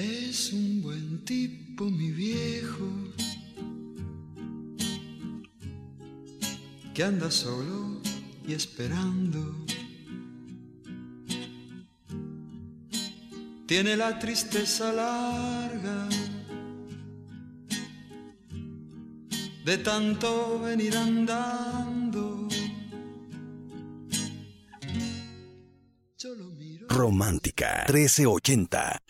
Es un buen tipo, mi viejo, que anda solo y esperando. Tiene la tristeza larga de tanto venir andando. Romántica 1380.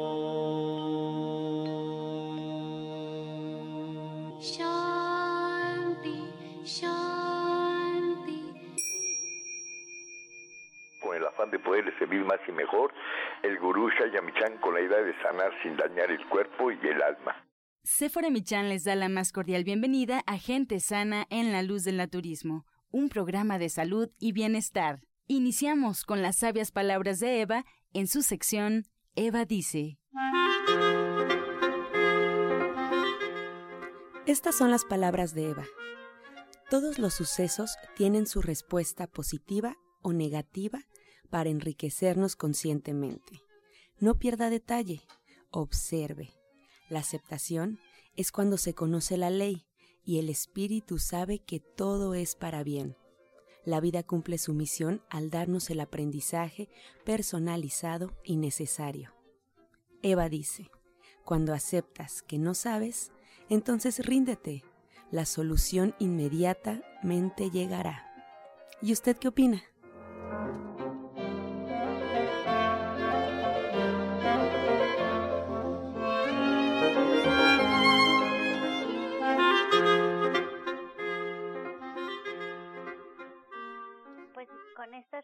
afán de poder servir más y mejor, el gurú Shayamichan con la idea de sanar sin dañar el cuerpo y el alma. Sephora Michan les da la más cordial bienvenida a Gente Sana en la Luz del Naturismo, un programa de salud y bienestar. Iniciamos con las sabias palabras de Eva en su sección Eva dice. Estas son las palabras de Eva. Todos los sucesos tienen su respuesta positiva o negativa para enriquecernos conscientemente. No pierda detalle, observe. La aceptación es cuando se conoce la ley y el espíritu sabe que todo es para bien. La vida cumple su misión al darnos el aprendizaje personalizado y necesario. Eva dice, cuando aceptas que no sabes, entonces ríndete. La solución inmediatamente llegará. ¿Y usted qué opina?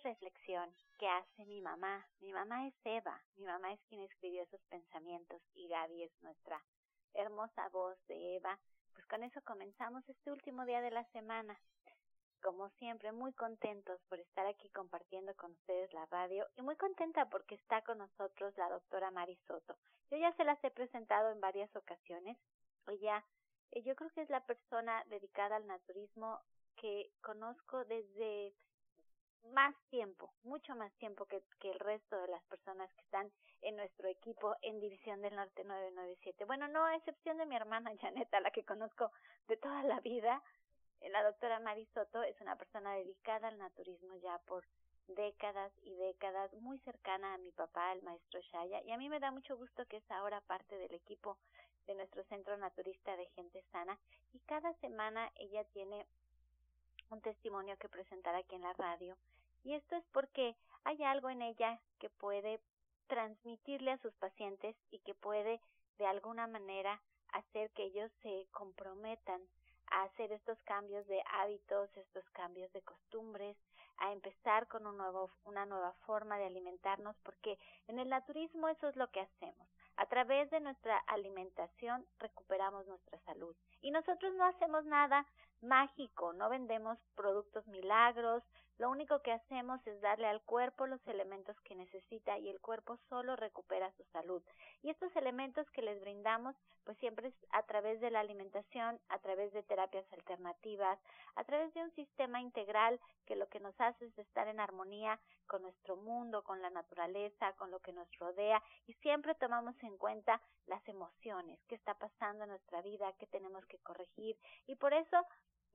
Reflexión que hace mi mamá, mi mamá es Eva, mi mamá es quien escribió esos pensamientos y Gaby es nuestra hermosa voz de Eva, pues con eso comenzamos este último día de la semana. Como siempre, muy contentos por estar aquí compartiendo con ustedes la radio y muy contenta porque está con nosotros la doctora Mari Soto. Yo ya se las he presentado en varias ocasiones. Ella, eh, yo creo que es la persona dedicada al naturismo que conozco desde más tiempo, mucho más tiempo que, el resto de las personas que están en nuestro equipo en División del Norte 997. Bueno, no a excepción de mi hermana Janet, a la que conozco de toda la vida. Eh, La doctora Marisoto es una persona dedicada al naturismo ya por décadas y décadas, muy cercana a mi papá, el maestro Shaya, y a mí me da mucho gusto que es ahora parte del equipo de nuestro centro naturista de gente sana, y cada semana ella tiene un testimonio que presentar aquí en la radio. Y esto es porque hay algo en ella que puede transmitirle a sus pacientes y que puede de alguna manera hacer que ellos se comprometan a hacer estos cambios de hábitos, estos cambios de costumbres, a empezar con un nuevo, una nueva forma de alimentarnos, porque en el naturismo eso es lo que hacemos. A través de nuestra alimentación recuperamos nuestra salud. Y nosotros no hacemos nada mágico, no vendemos productos milagros, lo único que hacemos es darle al cuerpo los elementos que necesita y el cuerpo solo recupera su salud. Y estos elementos que les brindamos, pues siempre es a través de la alimentación, a través de terapias alternativas, a través de un sistema integral que lo que nos hace es estar en armonía con nuestro mundo, con la naturaleza, con lo que nos rodea y siempre tomamos en cuenta las emociones, qué está pasando en nuestra vida, qué tenemos que corregir y por eso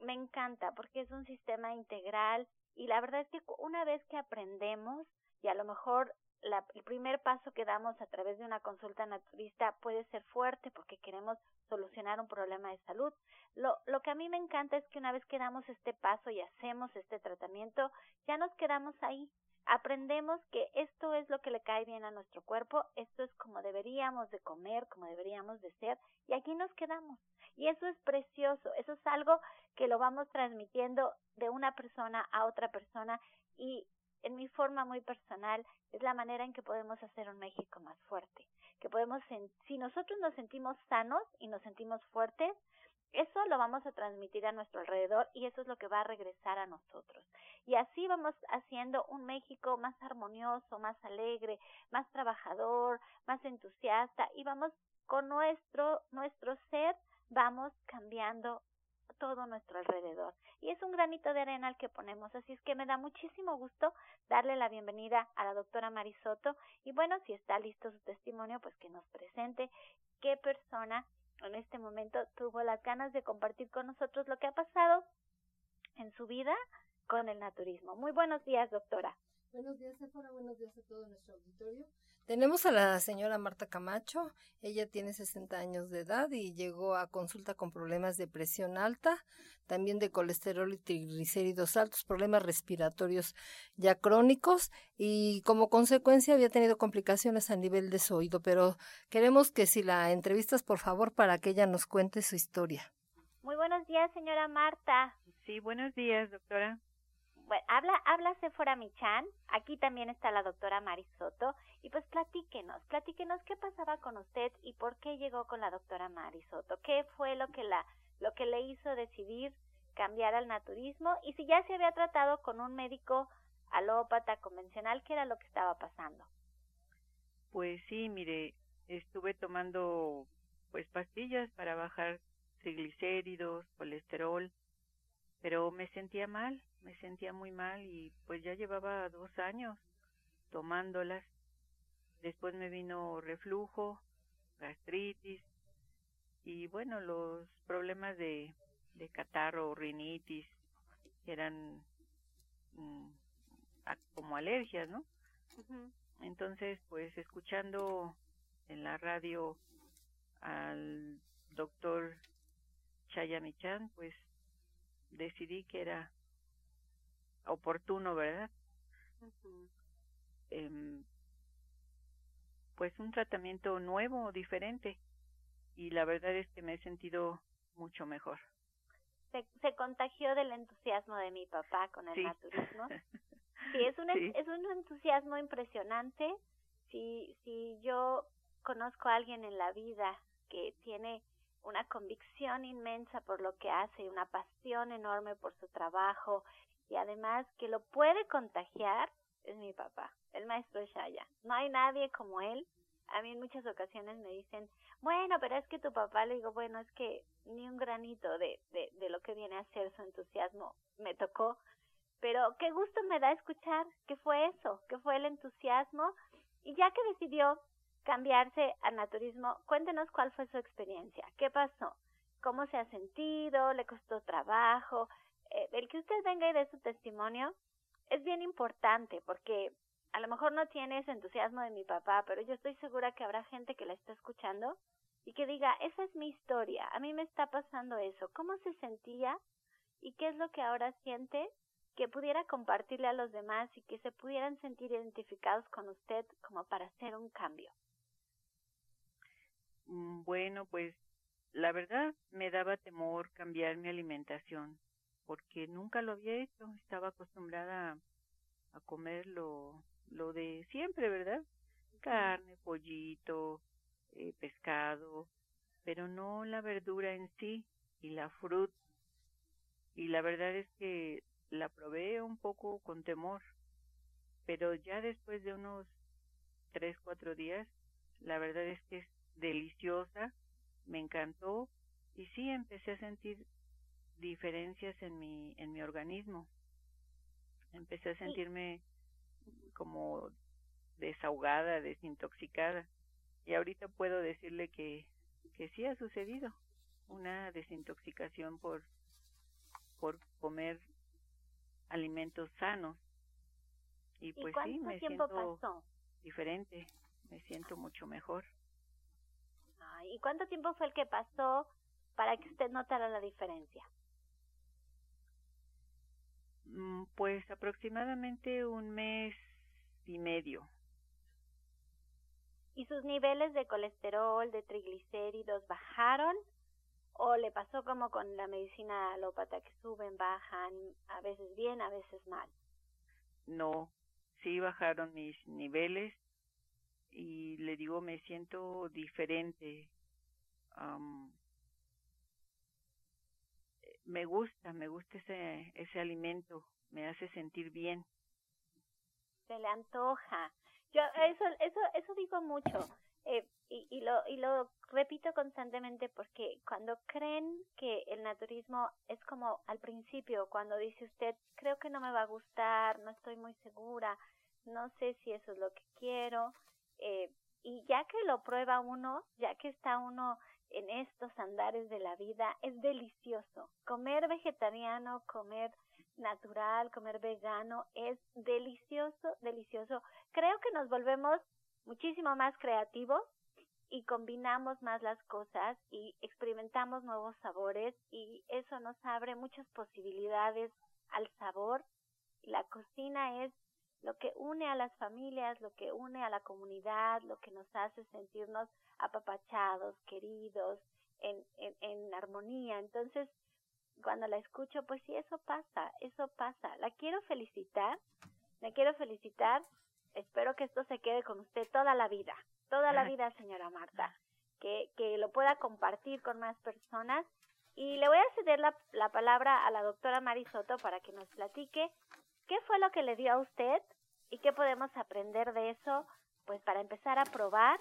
me encanta porque es un sistema integral y la verdad es que una vez que aprendemos y a lo mejor la, el primer paso que damos a través de una consulta naturista puede ser fuerte porque queremos solucionar un problema de salud. Lo, lo que a mí me encanta es que una vez que damos este paso y hacemos este tratamiento, ya nos quedamos ahí. Aprendemos que esto es lo que le cae bien a nuestro cuerpo, esto es como deberíamos de comer, como deberíamos de ser, y aquí nos quedamos. Y eso es precioso, eso es algo que lo vamos transmitiendo de una persona a otra persona y en mi forma muy personal es la manera en que podemos hacer un México más fuerte, que podemos, si nosotros nos sentimos sanos y nos sentimos fuertes, eso lo vamos a transmitir a nuestro alrededor y eso es lo que va a regresar a nosotros. Y así vamos haciendo un México más armonioso, más alegre, más trabajador, más entusiasta y vamos con nuestro nuestro ser vamos cambiando todo nuestro alrededor. Y es un granito de arena al que ponemos. Así es que me da muchísimo gusto darle la bienvenida a la doctora Marisoto. Y bueno, si está listo su testimonio, pues que nos presente qué persona en este momento tuvo las ganas de compartir con nosotros lo que ha pasado en su vida con el naturismo. Muy buenos días, doctora. Buenos días, Sephora. Buenos días a todo nuestro auditorio. Tenemos a la señora Marta Camacho. Ella tiene 60 años de edad y llegó a consulta con problemas de presión alta, también de colesterol y triglicéridos altos, problemas respiratorios ya crónicos y como consecuencia había tenido complicaciones a nivel de su oído. Pero queremos que si la entrevistas, por favor, para que ella nos cuente su historia. Muy buenos días, señora Marta. Sí, buenos días, doctora habla, habla Sephora Michan, aquí también está la doctora Marisoto, y pues platíquenos, platíquenos qué pasaba con usted y por qué llegó con la doctora Marisoto, qué fue lo que la, lo que le hizo decidir cambiar al naturismo y si ya se había tratado con un médico alópata convencional, qué era lo que estaba pasando. Pues sí, mire, estuve tomando pues pastillas para bajar triglicéridos, colesterol, pero me sentía mal, me sentía muy mal y pues ya llevaba dos años tomándolas. Después me vino reflujo, gastritis y bueno, los problemas de, de catarro, rinitis, eran mm, como alergias, ¿no? Entonces, pues escuchando en la radio al doctor Chayamichan, pues decidí que era oportuno, ¿verdad? eh, pues un tratamiento nuevo, diferente, y la verdad es que me he sentido mucho mejor. Se, se contagió del entusiasmo de mi papá con el naturismo. Sí, es un, es un entusiasmo impresionante. Si, si yo conozco a alguien en la vida que tiene una convicción inmensa por lo que hace, una pasión enorme por su trabajo y además que lo puede contagiar es mi papá, el maestro Shaya. No hay nadie como él. A mí en muchas ocasiones me dicen, bueno, pero es que tu papá, le digo, bueno, es que ni un granito de, de, de lo que viene a ser su entusiasmo me tocó. Pero qué gusto me da escuchar que fue eso, que fue el entusiasmo. Y ya que decidió cambiarse al naturismo, cuéntenos cuál fue su experiencia, qué pasó, cómo se ha sentido, le costó trabajo, eh, el que usted venga y dé su testimonio es bien importante porque a lo mejor no tiene ese entusiasmo de mi papá, pero yo estoy segura que habrá gente que la está escuchando y que diga, esa es mi historia, a mí me está pasando eso, ¿cómo se sentía y qué es lo que ahora siente? que pudiera compartirle a los demás y que se pudieran sentir identificados con usted como para hacer un cambio. Mm, bueno, pues la verdad me daba temor cambiar mi alimentación porque nunca lo había hecho, estaba acostumbrada a, comer lo, lo de siempre, ¿verdad? Carne, pollito, eh, pescado, pero no la verdura en sí y la fruta. Y la verdad es que la probé un poco con temor, pero ya después de unos tres, cuatro días, la verdad es que es deliciosa, me encantó y sí empecé a sentir diferencias en mi en mi organismo. Empecé a sentirme como desahogada, desintoxicada y ahorita puedo decirle que que sí ha sucedido una desintoxicación por por comer alimentos sanos. Y pues sí me siento diferente me siento mucho mejor ¿Y cuánto tiempo fue el que pasó para que usted notara la diferencia? Mm, pues aproximadamente un mes y medio. ¿Y sus niveles de colesterol, de triglicéridos bajaron? ¿O le pasó como con la medicina alópata que suben, bajan, a veces bien, a veces mal? No, sí bajaron mis niveles y le digo, me siento diferente. me gusta, me gusta ese, ese alimento, me hace sentir bien. Se le antoja. Yo eso, eso, eso digo mucho. Eh, y, y, lo, y lo repito constantemente porque cuando creen que el naturismo es como al principio, cuando dice usted, creo que no me va a gustar, no estoy muy segura, no sé si eso es lo que quiero, eh, y ya que lo prueba uno, ya que está uno en estos andares de la vida, es delicioso. Comer vegetariano, comer natural, comer vegano, es delicioso, delicioso. Creo que nos volvemos muchísimo más creativos y combinamos más las cosas y experimentamos nuevos sabores y eso nos abre muchas posibilidades al sabor. La cocina es lo que une a las familias, lo que une a la comunidad, lo que nos hace sentirnos apapachados, queridos, en, en, en armonía. Entonces, cuando la escucho, pues sí, eso pasa, eso pasa. La quiero felicitar, la quiero felicitar. Espero que esto se quede con usted toda la vida, toda la vida, señora Marta, que, que lo pueda compartir con más personas. Y le voy a ceder la, la palabra a la doctora Marisoto para que nos platique qué fue lo que le dio a usted y qué podemos aprender de eso, pues para empezar a probar.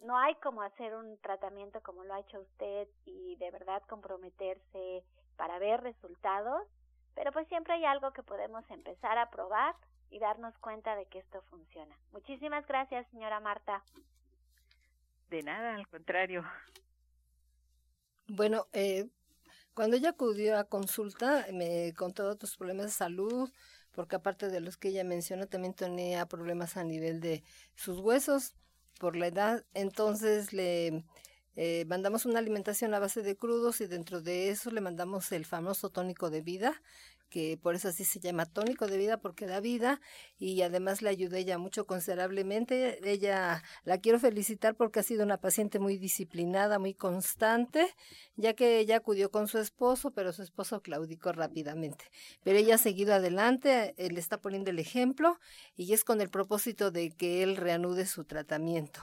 No hay como hacer un tratamiento como lo ha hecho usted y de verdad comprometerse para ver resultados, pero pues siempre hay algo que podemos empezar a probar y darnos cuenta de que esto funciona. Muchísimas gracias, señora Marta. De nada, al contrario. Bueno, eh, cuando ella acudió a consulta, me contó otros problemas de salud, porque aparte de los que ella menciona, también tenía problemas a nivel de sus huesos por la edad. Entonces le eh, mandamos una alimentación a base de crudos y dentro de eso le mandamos el famoso tónico de vida, que por eso así se llama tónico de vida porque da vida y además le ayudé ella mucho considerablemente. Ella la quiero felicitar porque ha sido una paciente muy disciplinada, muy constante, ya que ella acudió con su esposo, pero su esposo claudicó rápidamente. Pero ella ha seguido adelante, él le está poniendo el ejemplo y es con el propósito de que él reanude su tratamiento.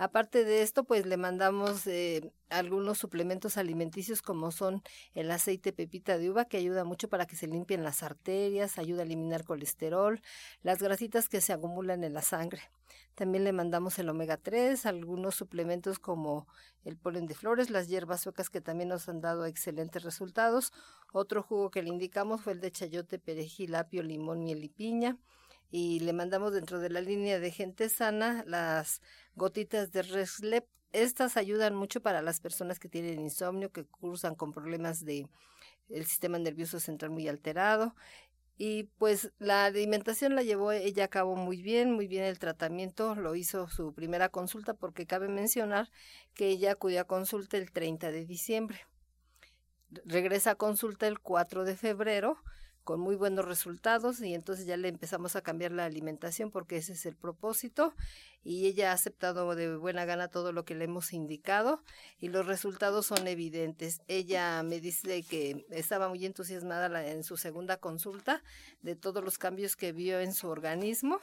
Aparte de esto, pues le mandamos eh, algunos suplementos alimenticios como son el aceite pepita de uva que ayuda mucho para que se limpien las arterias, ayuda a eliminar colesterol, las grasitas que se acumulan en la sangre. También le mandamos el omega 3, algunos suplementos como el polen de flores, las hierbas suecas que también nos han dado excelentes resultados. Otro jugo que le indicamos fue el de chayote, perejil, apio, limón, miel y piña y le mandamos dentro de la línea de gente sana las gotitas de Reslep. Estas ayudan mucho para las personas que tienen insomnio, que cursan con problemas de el sistema nervioso central muy alterado. Y pues la alimentación la llevó ella a cabo muy bien, muy bien el tratamiento, lo hizo su primera consulta porque cabe mencionar que ella acudió a consulta el 30 de diciembre. Regresa a consulta el 4 de febrero con muy buenos resultados y entonces ya le empezamos a cambiar la alimentación porque ese es el propósito y ella ha aceptado de buena gana todo lo que le hemos indicado y los resultados son evidentes. Ella me dice que estaba muy entusiasmada en su segunda consulta de todos los cambios que vio en su organismo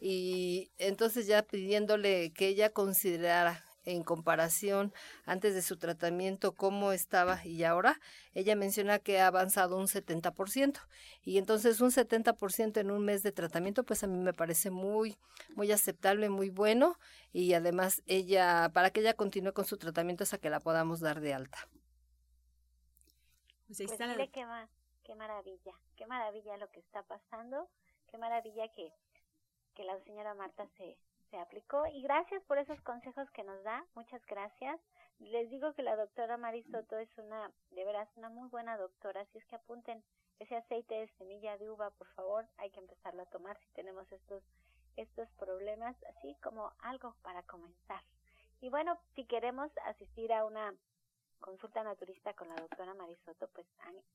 y entonces ya pidiéndole que ella considerara en comparación antes de su tratamiento, cómo estaba y ahora, ella menciona que ha avanzado un 70%. Y entonces un 70% en un mes de tratamiento, pues a mí me parece muy, muy aceptable, muy bueno. Y además ella, para que ella continúe con su tratamiento hasta que la podamos dar de alta. Pues, pues qué, qué maravilla, qué maravilla lo que está pasando, qué maravilla que, que la señora Marta se, se aplicó y gracias por esos consejos que nos da, muchas gracias. Les digo que la doctora Marisoto es una, de veras, una muy buena doctora, así es que apunten ese aceite de semilla de uva, por favor, hay que empezarlo a tomar si tenemos estos, estos problemas, así como algo para comenzar. Y bueno, si queremos asistir a una consulta naturista con la doctora Marisoto, pues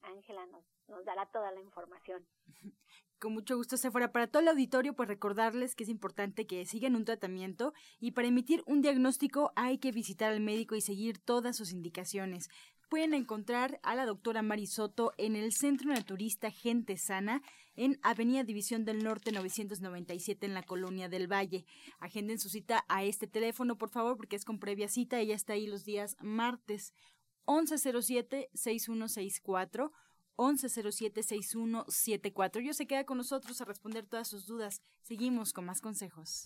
Ángela nos, dará toda la información. Con mucho gusto, fuera Para todo el auditorio, pues recordarles que es importante que sigan un tratamiento y para emitir un diagnóstico hay que visitar al médico y seguir todas sus indicaciones. Pueden encontrar a la doctora Marisoto en el Centro Naturista Gente Sana en Avenida División del Norte 997 en la Colonia del Valle. Agenden su cita a este teléfono, por favor, porque es con previa cita. Ella está ahí los días martes 1107-6164. 1107-6174. Yo se queda con nosotros a responder todas sus dudas. Seguimos con más consejos.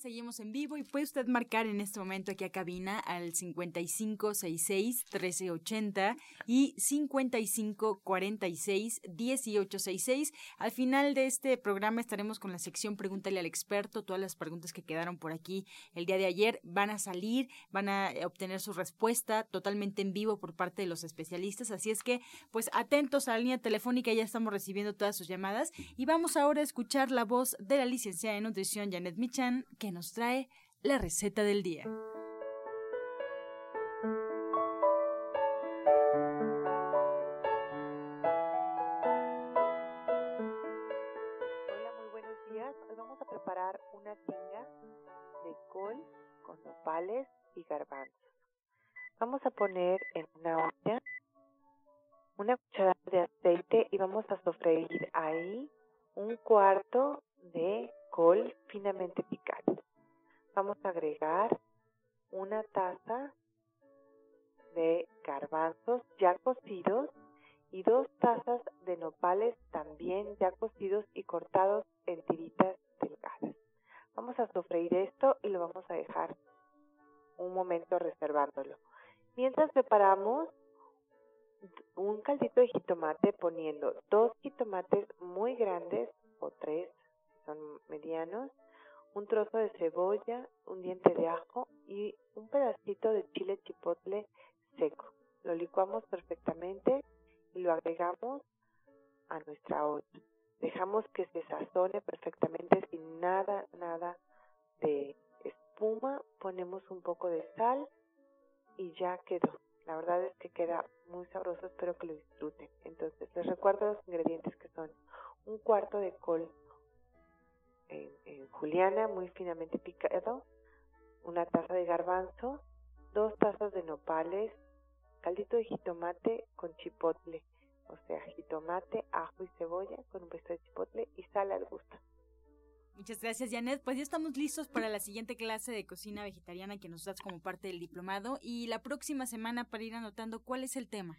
seguimos en vivo y puede usted marcar en este momento aquí a cabina al 5566-1380 y 5546-1866. Al final de este programa estaremos con la sección Pregúntale al experto. Todas las preguntas que quedaron por aquí el día de ayer van a salir, van a obtener su respuesta totalmente en vivo por parte de los especialistas. Así es que, pues atentos a la línea telefónica, ya estamos recibiendo todas sus llamadas y vamos ahora a escuchar la voz de la licenciada en nutrición Janet Michan, que nos trae la receta del día. Hola, muy buenos días. Hoy vamos a preparar una tinga de col con nopales y garbanzos. Vamos a poner en una olla una cucharada de aceite y vamos a sofreír ahí un cuarto de col finamente picado. Vamos a agregar una taza de garbanzos ya cocidos y dos tazas de nopales también ya cocidos y cortados en tiritas delgadas. Vamos a sofreír esto y lo vamos a dejar un momento reservándolo. Mientras preparamos un caldito de jitomate poniendo dos jitomates muy grandes o tres son medianos, un trozo de cebolla, un diente de ajo y un pedacito de chile chipotle seco. Lo licuamos perfectamente y lo agregamos a nuestra olla. Dejamos que se sazone perfectamente sin nada, nada de espuma. Ponemos un poco de sal y ya quedó. La verdad es que queda muy sabroso, espero que lo disfruten. Entonces les recuerdo los ingredientes que son un cuarto de col en, juliana muy finamente picado, una taza de garbanzo, dos tazas de nopales, caldito de jitomate con chipotle, o sea, jitomate, ajo y cebolla con un pedazo de chipotle y sal al gusto. Muchas gracias, Janet. Pues ya estamos listos para la siguiente clase de cocina vegetariana que nos das como parte del diplomado y la próxima semana para ir anotando cuál es el tema.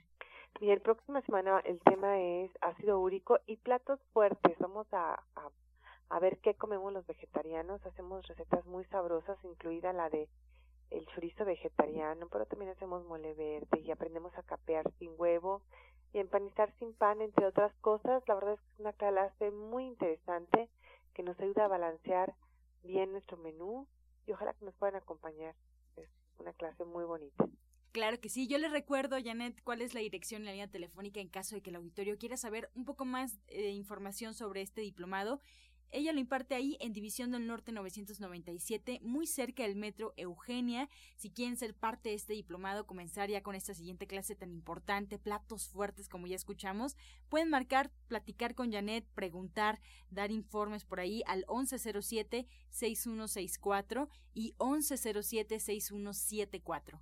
Y el próxima semana el tema es ácido úrico y platos fuertes. Vamos a, a a ver qué comemos los vegetarianos. Hacemos recetas muy sabrosas, incluida la de el chorizo vegetariano, pero también hacemos mole verde y aprendemos a capear sin huevo y empanizar sin pan, entre otras cosas. La verdad es que es una clase muy interesante que nos ayuda a balancear bien nuestro menú y ojalá que nos puedan acompañar. Es una clase muy bonita. Claro que sí. Yo les recuerdo, Janet, cuál es la dirección en la línea telefónica en caso de que el auditorio quiera saber un poco más de información sobre este diplomado. Ella lo imparte ahí en División del Norte 997, muy cerca del metro Eugenia. Si quieren ser parte de este diplomado, comenzar ya con esta siguiente clase tan importante, platos fuertes como ya escuchamos, pueden marcar, platicar con Janet, preguntar, dar informes por ahí al 1107-6164 y 1107-6174.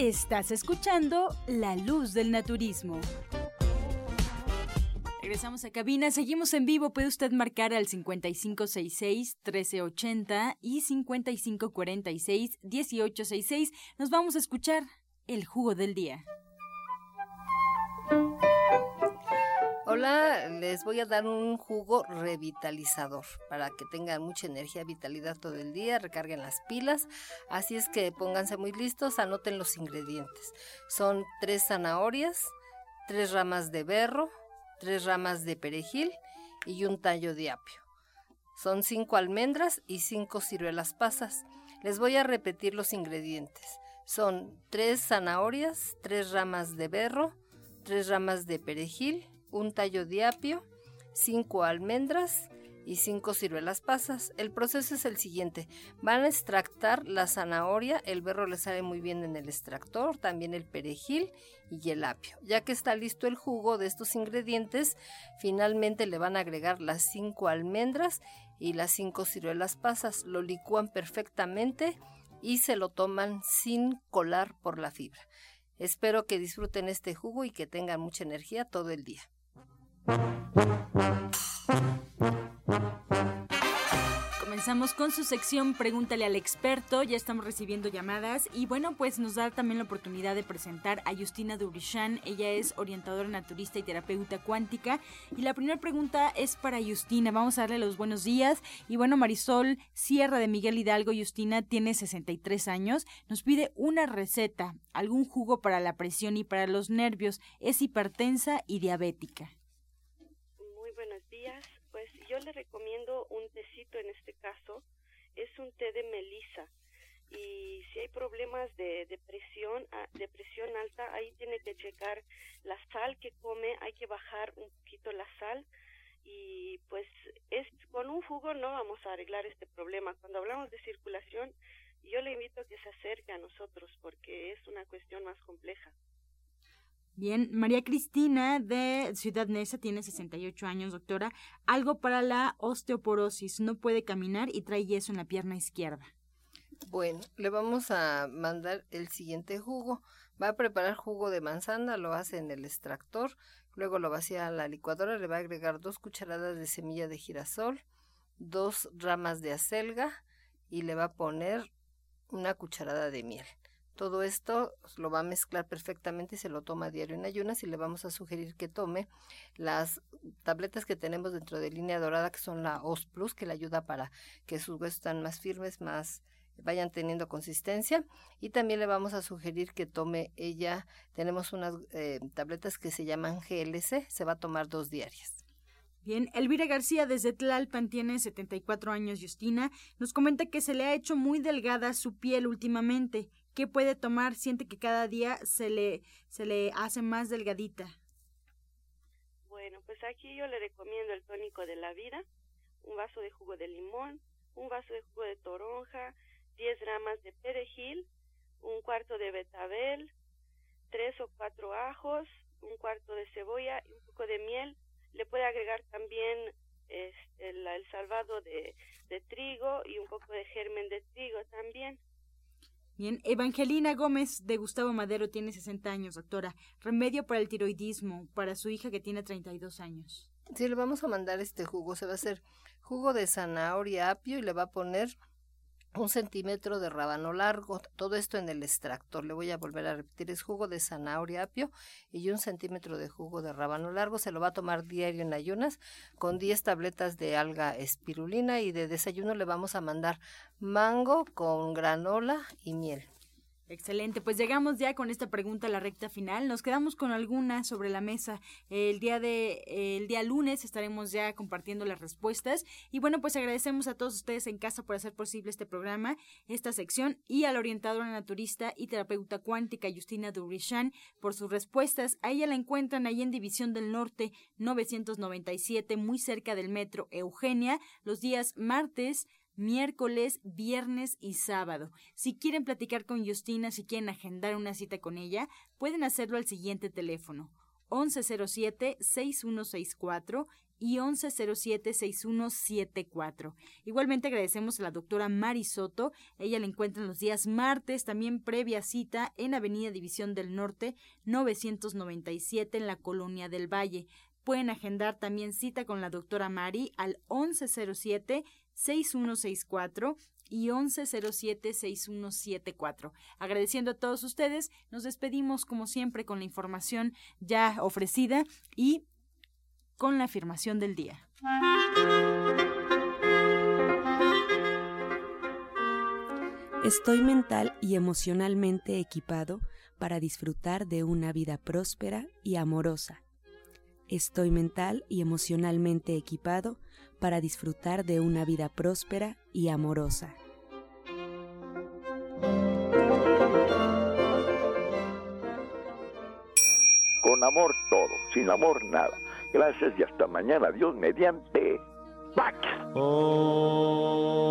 Estás escuchando La Luz del Naturismo. Regresamos a cabina, seguimos en vivo, puede usted marcar al 5566-1380 y 5546-1866. Nos vamos a escuchar el jugo del día. Hola, les voy a dar un jugo revitalizador para que tengan mucha energía, vitalidad todo el día, recarguen las pilas. Así es que pónganse muy listos, anoten los ingredientes. Son tres zanahorias, tres ramas de berro, tres ramas de perejil y un tallo de apio. Son cinco almendras y cinco ciruelas pasas. Les voy a repetir los ingredientes. Son tres zanahorias, tres ramas de berro, tres ramas de perejil, un tallo de apio, cinco almendras y cinco ciruelas pasas. El proceso es el siguiente. Van a extractar la zanahoria, el berro le sale muy bien en el extractor, también el perejil y el apio. Ya que está listo el jugo de estos ingredientes, finalmente le van a agregar las cinco almendras y las cinco ciruelas pasas. Lo licúan perfectamente y se lo toman sin colar por la fibra. Espero que disfruten este jugo y que tengan mucha energía todo el día. Comenzamos con su sección Pregúntale al experto. Ya estamos recibiendo llamadas y bueno, pues nos da también la oportunidad de presentar a Justina Durishan. Ella es orientadora naturista y terapeuta cuántica. Y la primera pregunta es para Justina. Vamos a darle los buenos días. Y bueno, Marisol Sierra de Miguel Hidalgo, Justina tiene 63 años. Nos pide una receta, algún jugo para la presión y para los nervios. Es hipertensa y diabética yo le recomiendo un tecito en este caso, es un té de melisa. Y si hay problemas de depresión, ah, de presión alta, ahí tiene que checar la sal que come, hay que bajar un poquito la sal y pues es con un jugo no vamos a arreglar este problema. Cuando hablamos de circulación, yo le invito a que se acerque a nosotros porque es una cuestión más compleja. Bien, María Cristina de Ciudad Neza tiene 68 años, doctora. Algo para la osteoporosis. No puede caminar y trae yeso en la pierna izquierda. Bueno, le vamos a mandar el siguiente jugo. Va a preparar jugo de manzana, lo hace en el extractor, luego lo vacía a la licuadora, le va a agregar dos cucharadas de semilla de girasol, dos ramas de acelga y le va a poner una cucharada de miel. Todo esto lo va a mezclar perfectamente y se lo toma a diario en ayunas y le vamos a sugerir que tome las tabletas que tenemos dentro de línea dorada que son la OS Plus que le ayuda para que sus huesos estén más firmes, más vayan teniendo consistencia y también le vamos a sugerir que tome ella, tenemos unas eh, tabletas que se llaman GLC, se va a tomar dos diarias. Bien, Elvira García desde Tlalpan tiene 74 años, Justina, nos comenta que se le ha hecho muy delgada su piel últimamente. ¿Qué puede tomar? Siente que cada día se le, se le hace más delgadita. Bueno, pues aquí yo le recomiendo el tónico de la vida, un vaso de jugo de limón, un vaso de jugo de toronja, 10 ramas de perejil, un cuarto de betabel, tres o cuatro ajos, un cuarto de cebolla y un poco de miel. Le puede agregar también este, el, el salvado de trigo y un poco de germen de trigo también. Bien, Evangelina Gómez de Gustavo Madero tiene 60 años, doctora. Remedio para el tiroidismo para su hija que tiene 32 años. Sí, le vamos a mandar este jugo. Se va a hacer jugo de zanahoria apio y le va a poner un centímetro de rábano largo, todo esto en el extractor. Le voy a volver a repetir, es jugo de zanahoria apio y un centímetro de jugo de rábano largo. Se lo va a tomar diario en ayunas con 10 tabletas de alga espirulina y de desayuno le vamos a mandar mango con granola y miel. Excelente, pues llegamos ya con esta pregunta a la recta final. Nos quedamos con alguna sobre la mesa. El día de el día lunes estaremos ya compartiendo las respuestas y bueno, pues agradecemos a todos ustedes en casa por hacer posible este programa, esta sección y a la orientadora naturista y terapeuta cuántica Justina Durishan por sus respuestas. A ella la encuentran ahí en División del Norte 997, muy cerca del metro Eugenia, los días martes miércoles, viernes y sábado. Si quieren platicar con Justina, si quieren agendar una cita con ella, pueden hacerlo al siguiente teléfono 1107-6164 y 1107-6174. Igualmente agradecemos a la doctora Mari Soto. Ella la encuentra los días martes, también previa cita en Avenida División del Norte 997 en la Colonia del Valle. Pueden agendar también cita con la doctora Mari al 1107 6164 y 1107-6174. Agradeciendo a todos ustedes, nos despedimos como siempre con la información ya ofrecida y con la afirmación del día. Estoy mental y emocionalmente equipado para disfrutar de una vida próspera y amorosa. Estoy mental y emocionalmente equipado para disfrutar de una vida próspera y amorosa. Con amor todo, sin amor nada. Gracias y hasta mañana. Dios mediante. ¡Pax! Oh.